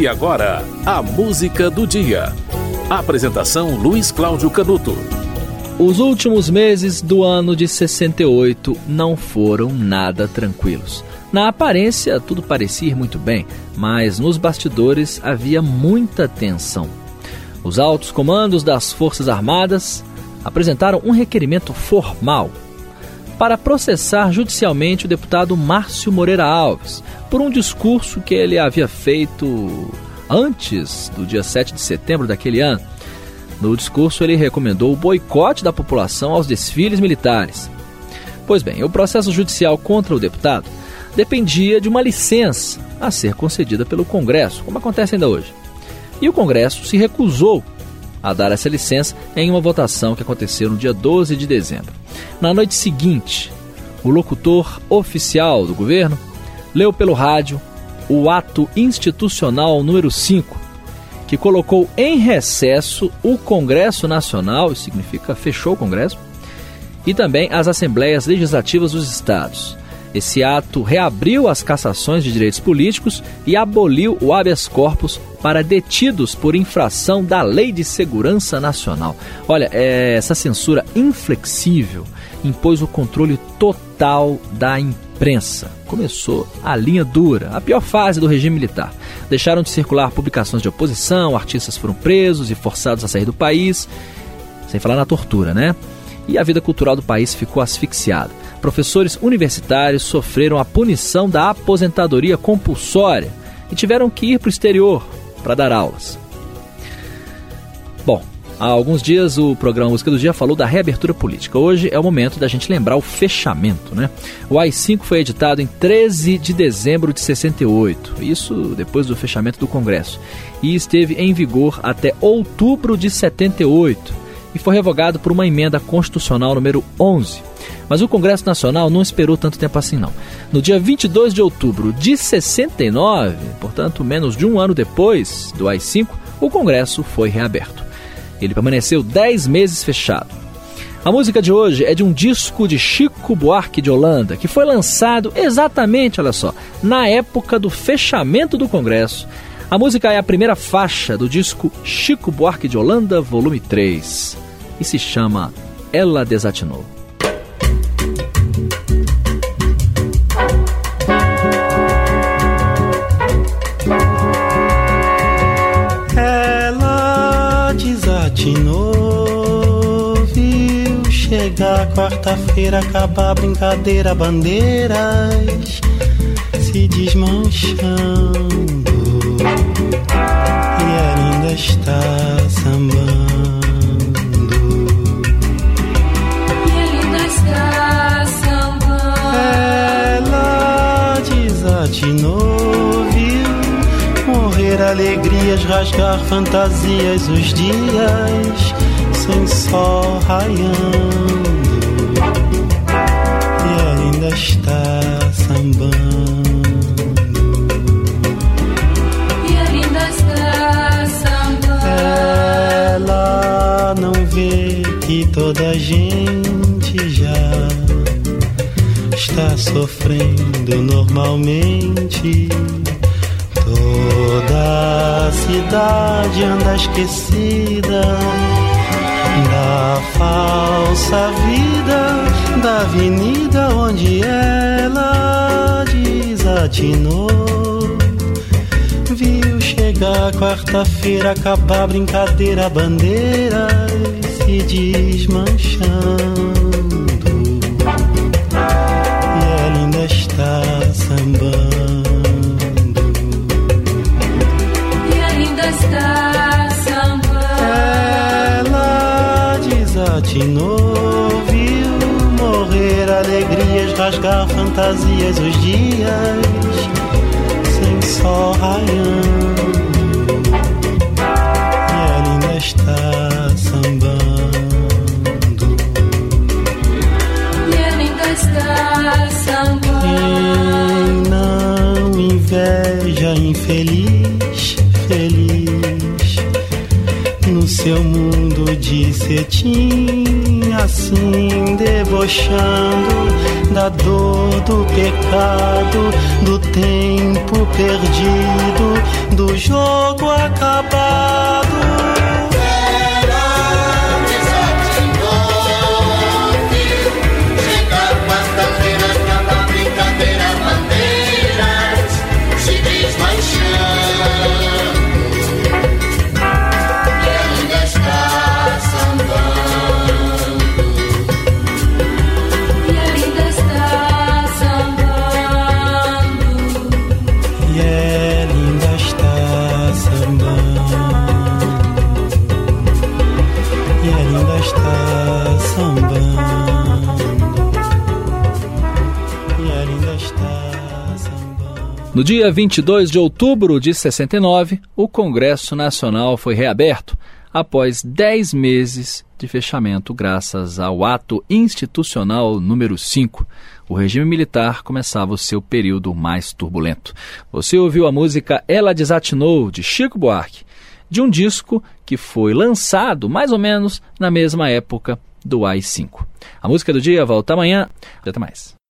E agora, a música do dia. Apresentação Luiz Cláudio Canuto. Os últimos meses do ano de 68 não foram nada tranquilos. Na aparência, tudo parecia ir muito bem, mas nos bastidores havia muita tensão. Os altos comandos das Forças Armadas apresentaram um requerimento formal para processar judicialmente o deputado Márcio Moreira Alves por um discurso que ele havia feito antes do dia 7 de setembro daquele ano. No discurso, ele recomendou o boicote da população aos desfiles militares. Pois bem, o processo judicial contra o deputado dependia de uma licença a ser concedida pelo Congresso, como acontece ainda hoje. E o Congresso se recusou a dar essa licença em uma votação que aconteceu no dia 12 de dezembro. Na noite seguinte, o locutor oficial do governo leu pelo rádio o ato institucional número 5, que colocou em recesso o Congresso Nacional, isso significa fechou o Congresso, e também as assembleias legislativas dos estados. Esse ato reabriu as cassações de direitos políticos e aboliu o habeas corpus para detidos por infração da Lei de Segurança Nacional. Olha, é, essa censura inflexível impôs o controle total da imprensa. Começou a linha dura, a pior fase do regime militar. Deixaram de circular publicações de oposição, artistas foram presos e forçados a sair do país, sem falar na tortura, né? E a vida cultural do país ficou asfixiada professores universitários sofreram a punição da aposentadoria compulsória e tiveram que ir para o exterior para dar aulas. Bom, há alguns dias o programa Música do Dia falou da reabertura política. Hoje é o momento da gente lembrar o fechamento, né? O AI-5 foi editado em 13 de dezembro de 68, isso depois do fechamento do Congresso, e esteve em vigor até outubro de 78 e foi revogado por uma emenda constitucional número 11. Mas o Congresso Nacional não esperou tanto tempo assim não. No dia 22 de outubro de 69, portanto menos de um ano depois do AI-5, o Congresso foi reaberto. Ele permaneceu 10 meses fechado. A música de hoje é de um disco de Chico Buarque de Holanda, que foi lançado exatamente, olha só, na época do fechamento do Congresso. A música é a primeira faixa do disco Chico Buarque de Holanda, volume 3, e se chama Ela Desatinou. desatinou, viu chegar quarta-feira, acabar brincadeira, bandeiras se desmanchando e ela ainda está sambando. Alegrias, rasgar fantasias, os dias sem sol raiando e ainda está sambando. E ainda está sambando. Ela não vê que toda a gente já está sofrendo normalmente. Toda cidade anda esquecida da falsa vida da avenida onde ela desatinou. Viu chegar quarta-feira, acabar brincadeira, bandeiras se desmanchando. Desatinou, viu morrer alegrias, rasgar fantasias, os dias sem sol raiando. E ela ainda está sambando. E ela ainda está sambando. Quem não inveja infeliz, seu mundo de cetim, assim debochando da dor do pecado, do tempo perdido, do jogo acabado. No dia 22 de outubro de 69, o Congresso Nacional foi reaberto após 10 meses de fechamento, graças ao ato institucional número 5. O regime militar começava o seu período mais turbulento. Você ouviu a música Ela Desatinou, de Chico Buarque, de um disco que foi lançado mais ou menos na mesma época do AI-5. A música do dia volta amanhã. Até mais.